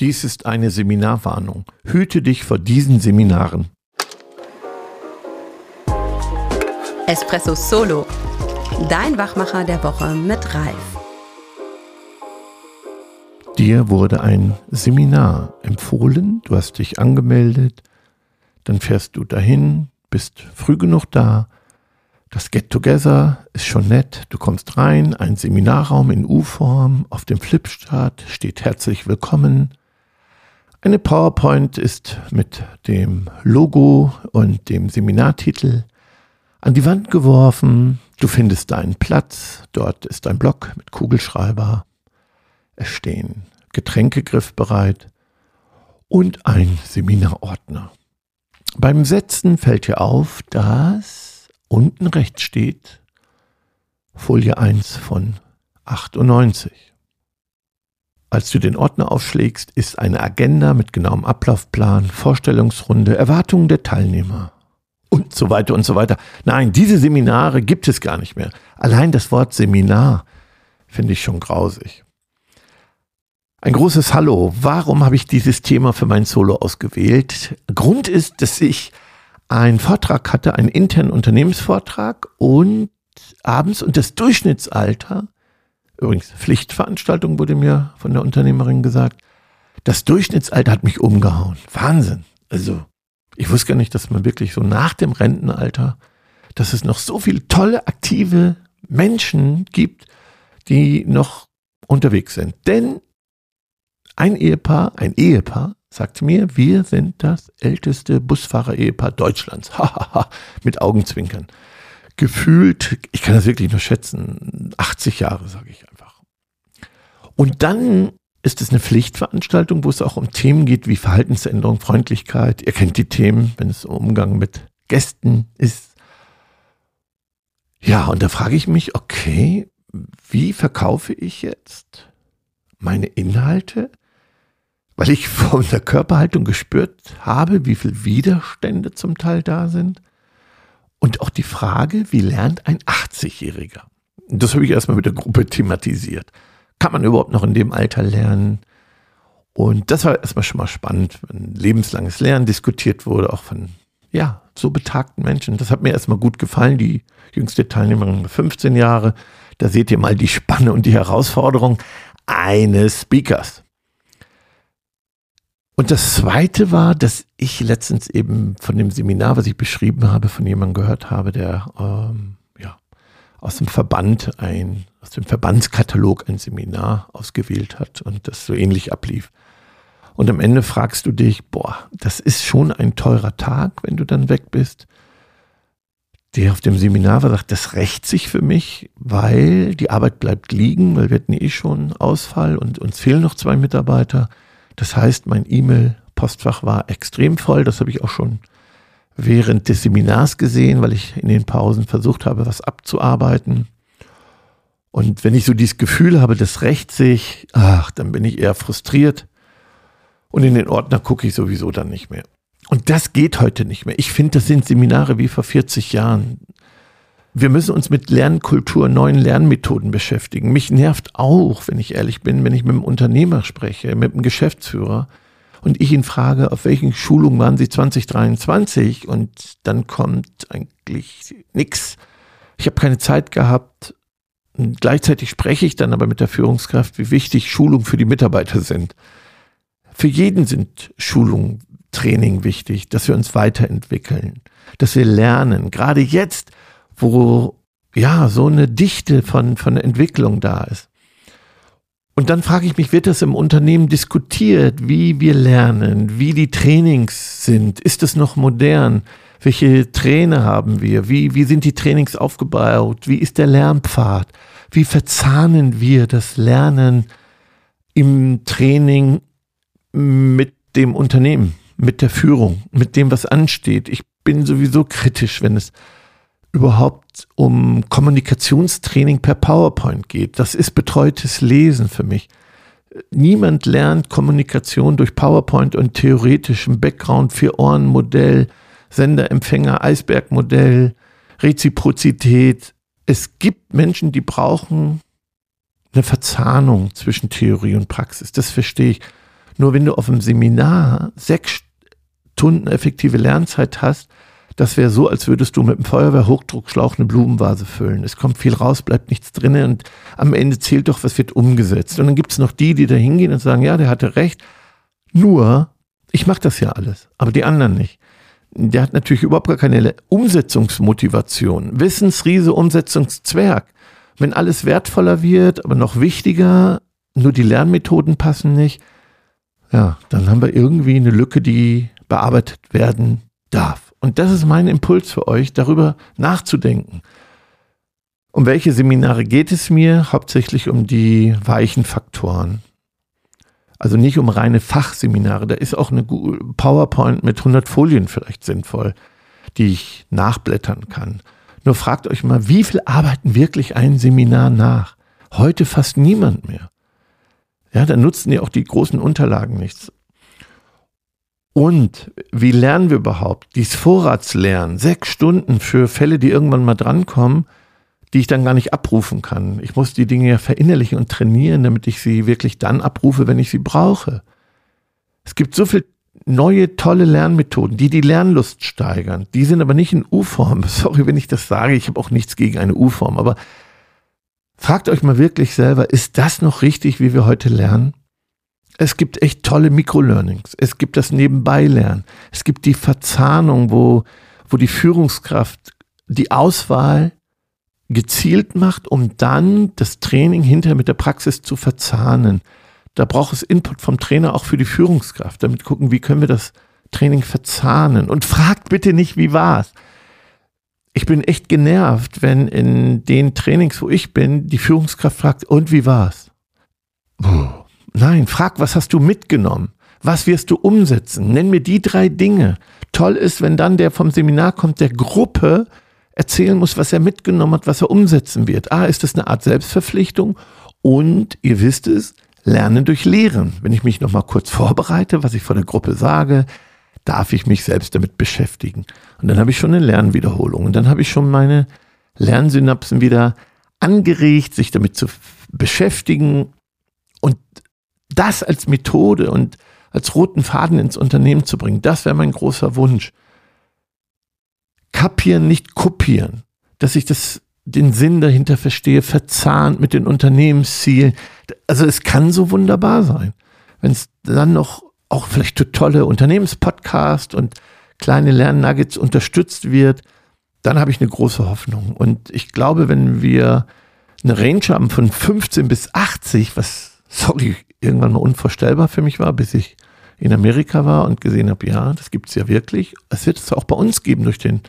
Dies ist eine Seminarwarnung. Hüte dich vor diesen Seminaren. Espresso Solo. Dein Wachmacher der Woche mit Ralf. Dir wurde ein Seminar empfohlen, du hast dich angemeldet, dann fährst du dahin, bist früh genug da, das Get-Together ist schon nett. Du kommst rein, ein Seminarraum in U-Form. Auf dem Flipchart steht herzlich willkommen. Eine PowerPoint ist mit dem Logo und dem Seminartitel an die Wand geworfen. Du findest deinen Platz. Dort ist ein Block mit Kugelschreiber. Es stehen Getränke griffbereit und ein Seminarordner. Beim Setzen fällt dir auf, dass unten rechts steht Folie 1 von 98. Als du den Ordner aufschlägst, ist eine Agenda mit genauem Ablaufplan, Vorstellungsrunde, Erwartungen der Teilnehmer und so weiter und so weiter. Nein, diese Seminare gibt es gar nicht mehr. Allein das Wort Seminar finde ich schon grausig. Ein großes Hallo. Warum habe ich dieses Thema für mein Solo ausgewählt? Grund ist, dass ich einen Vortrag hatte, einen internen Unternehmensvortrag und abends und das Durchschnittsalter Übrigens, Pflichtveranstaltung wurde mir von der Unternehmerin gesagt. Das Durchschnittsalter hat mich umgehauen. Wahnsinn. Also, ich wusste gar nicht, dass man wirklich so nach dem Rentenalter, dass es noch so viele tolle, aktive Menschen gibt, die noch unterwegs sind. Denn ein Ehepaar, ein Ehepaar, sagt mir, wir sind das älteste Busfahrer-Ehepaar Deutschlands. Hahaha, mit Augenzwinkern gefühlt, ich kann das wirklich nur schätzen, 80 Jahre, sage ich einfach. Und dann ist es eine Pflichtveranstaltung, wo es auch um Themen geht wie Verhaltensänderung, Freundlichkeit. Ihr kennt die Themen, wenn es um Umgang mit Gästen ist. Ja, und da frage ich mich, okay, wie verkaufe ich jetzt meine Inhalte? Weil ich von der Körperhaltung gespürt habe, wie viel Widerstände zum Teil da sind. Und auch die Frage, wie lernt ein 80-Jähriger? Das habe ich erstmal mit der Gruppe thematisiert. Kann man überhaupt noch in dem Alter lernen? Und das war erstmal schon mal spannend, wenn lebenslanges Lernen diskutiert wurde, auch von, ja, so betagten Menschen. Das hat mir erstmal gut gefallen. Die jüngste Teilnehmerin 15 Jahre. Da seht ihr mal die Spanne und die Herausforderung eines Speakers. Und das Zweite war, dass ich letztens eben von dem Seminar, was ich beschrieben habe, von jemandem gehört habe, der ähm, ja, aus dem Verband ein, aus dem Verbandskatalog ein Seminar ausgewählt hat und das so ähnlich ablief. Und am Ende fragst du dich, boah, das ist schon ein teurer Tag, wenn du dann weg bist. Der auf dem Seminar war, sagt, das rächt sich für mich, weil die Arbeit bleibt liegen, weil wir hatten eh schon Ausfall und uns fehlen noch zwei Mitarbeiter. Das heißt, mein E-Mail-Postfach war extrem voll. Das habe ich auch schon während des Seminars gesehen, weil ich in den Pausen versucht habe, was abzuarbeiten. Und wenn ich so dieses Gefühl habe, das rächt sich, ach, dann bin ich eher frustriert. Und in den Ordner gucke ich sowieso dann nicht mehr. Und das geht heute nicht mehr. Ich finde, das sind Seminare wie vor 40 Jahren. Wir müssen uns mit Lernkultur, neuen Lernmethoden beschäftigen. Mich nervt auch, wenn ich ehrlich bin, wenn ich mit einem Unternehmer spreche, mit einem Geschäftsführer und ich ihn frage, auf welchen Schulungen waren Sie 2023 und dann kommt eigentlich nichts. Ich habe keine Zeit gehabt. Und gleichzeitig spreche ich dann aber mit der Führungskraft, wie wichtig Schulungen für die Mitarbeiter sind. Für jeden sind Schulungen, Training wichtig, dass wir uns weiterentwickeln, dass wir lernen. Gerade jetzt, wo ja so eine Dichte von, von Entwicklung da ist. Und dann frage ich mich, wird das im Unternehmen diskutiert, wie wir lernen, wie die Trainings sind? Ist es noch modern? Welche Trainer haben wir? Wie, wie sind die Trainings aufgebaut? Wie ist der Lernpfad? Wie verzahnen wir das Lernen im Training mit dem Unternehmen, mit der Führung, mit dem, was ansteht? Ich bin sowieso kritisch, wenn es überhaupt um Kommunikationstraining per PowerPoint geht. Das ist betreutes Lesen für mich. Niemand lernt Kommunikation durch PowerPoint und theoretischem Background, Vier-Ohren-Modell, Sender-Empfänger, Eisberg-Modell, Reziprozität. Es gibt Menschen, die brauchen eine Verzahnung zwischen Theorie und Praxis. Das verstehe ich. Nur wenn du auf dem Seminar sechs Stunden effektive Lernzeit hast, das wäre so, als würdest du mit einem Feuerwehrhochdruckschlauch eine Blumenvase füllen. Es kommt viel raus, bleibt nichts drin und am Ende zählt doch, was wird umgesetzt. Und dann gibt es noch die, die da hingehen und sagen, ja, der hatte recht. Nur, ich mache das ja alles, aber die anderen nicht. Der hat natürlich überhaupt gar keine Umsetzungsmotivation. Wissensriese, Umsetzungszwerg. Wenn alles wertvoller wird, aber noch wichtiger, nur die Lernmethoden passen nicht, ja, dann haben wir irgendwie eine Lücke, die bearbeitet werden darf. Und das ist mein Impuls für euch, darüber nachzudenken. Um welche Seminare geht es mir? Hauptsächlich um die weichen Faktoren. Also nicht um reine Fachseminare. Da ist auch eine PowerPoint mit 100 Folien vielleicht sinnvoll, die ich nachblättern kann. Nur fragt euch mal, wie viel arbeiten wirklich ein Seminar nach? Heute fast niemand mehr. Ja, da nutzen ja auch die großen Unterlagen nichts. Und wie lernen wir überhaupt? Dies Vorratslernen, sechs Stunden für Fälle, die irgendwann mal drankommen, die ich dann gar nicht abrufen kann. Ich muss die Dinge ja verinnerlichen und trainieren, damit ich sie wirklich dann abrufe, wenn ich sie brauche. Es gibt so viele neue, tolle Lernmethoden, die die Lernlust steigern. Die sind aber nicht in U-Form. Sorry, wenn ich das sage. Ich habe auch nichts gegen eine U-Form. Aber fragt euch mal wirklich selber, ist das noch richtig, wie wir heute lernen? Es gibt echt tolle Mikrolearnings. Es gibt das Nebenbeilernen. Es gibt die Verzahnung, wo, wo die Führungskraft die Auswahl gezielt macht, um dann das Training hinterher mit der Praxis zu verzahnen. Da braucht es Input vom Trainer auch für die Führungskraft, damit gucken, wie können wir das Training verzahnen. Und fragt bitte nicht, wie war's. Ich bin echt genervt, wenn in den Trainings, wo ich bin, die Führungskraft fragt, und wie war's? Puh Nein, frag, was hast du mitgenommen? Was wirst du umsetzen? Nenn mir die drei Dinge. Toll ist, wenn dann der vom Seminar kommt, der Gruppe erzählen muss, was er mitgenommen hat, was er umsetzen wird. Ah, ist das eine Art Selbstverpflichtung? Und ihr wisst es, Lernen durch Lehren. Wenn ich mich nochmal kurz vorbereite, was ich vor der Gruppe sage, darf ich mich selbst damit beschäftigen. Und dann habe ich schon eine Lernwiederholung. Und dann habe ich schon meine Lernsynapsen wieder angeregt, sich damit zu beschäftigen. Und das als Methode und als roten Faden ins Unternehmen zu bringen, das wäre mein großer Wunsch. Kapieren, nicht kopieren. Dass ich das, den Sinn dahinter verstehe, verzahnt mit den Unternehmenszielen. Also es kann so wunderbar sein. Wenn es dann noch auch vielleicht tolle Unternehmenspodcast und kleine Lernnuggets unterstützt wird, dann habe ich eine große Hoffnung. Und ich glaube, wenn wir eine Range haben von 15 bis 80, was, sorry, irgendwann mal unvorstellbar für mich war, bis ich in Amerika war und gesehen habe, ja, das gibt es ja wirklich. Es wird es auch bei uns geben durch den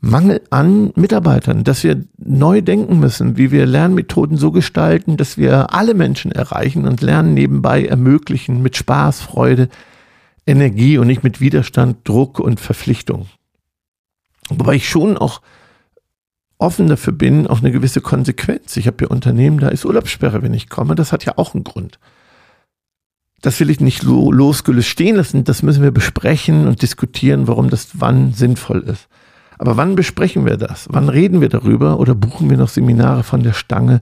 Mangel an Mitarbeitern, dass wir neu denken müssen, wie wir Lernmethoden so gestalten, dass wir alle Menschen erreichen und Lernen nebenbei ermöglichen mit Spaß, Freude, Energie und nicht mit Widerstand, Druck und Verpflichtung. Wobei ich schon auch offen dafür bin, auch eine gewisse Konsequenz. Ich habe hier Unternehmen, da ist Urlaubssperre, wenn ich komme. Das hat ja auch einen Grund. Das will ich nicht losgelöst stehen lassen. Das müssen wir besprechen und diskutieren, warum das wann sinnvoll ist. Aber wann besprechen wir das? Wann reden wir darüber? Oder buchen wir noch Seminare von der Stange,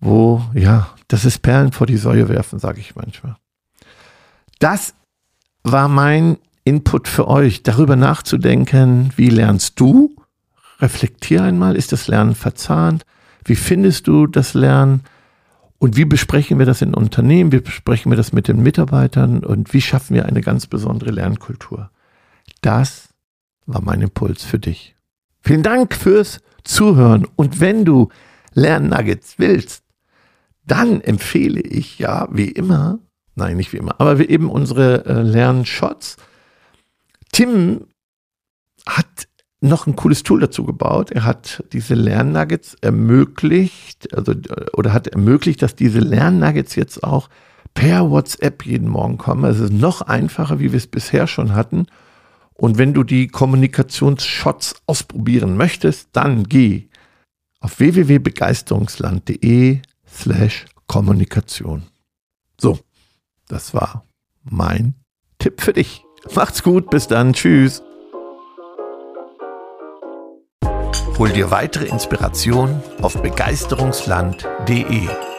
wo, ja, das ist Perlen vor die Säue werfen, sage ich manchmal. Das war mein Input für euch, darüber nachzudenken, wie lernst du? Reflektier einmal, ist das Lernen verzahnt? Wie findest du das Lernen? Und wie besprechen wir das in Unternehmen? Wie besprechen wir das mit den Mitarbeitern? Und wie schaffen wir eine ganz besondere Lernkultur? Das war mein Impuls für dich. Vielen Dank fürs Zuhören. Und wenn du Lernnuggets willst, dann empfehle ich ja, wie immer, nein, nicht wie immer, aber wie eben unsere äh, Lernshots. Tim hat noch ein cooles Tool dazu gebaut. Er hat diese Lernnuggets ermöglicht, also oder hat ermöglicht, dass diese Lernnuggets jetzt auch per WhatsApp jeden Morgen kommen. Es ist noch einfacher, wie wir es bisher schon hatten. Und wenn du die Kommunikationsshots ausprobieren möchtest, dann geh auf www.begeisterungsland.de slash Kommunikation. So, das war mein Tipp für dich. Macht's gut, bis dann, tschüss. Hol dir weitere Inspiration auf begeisterungsland.de.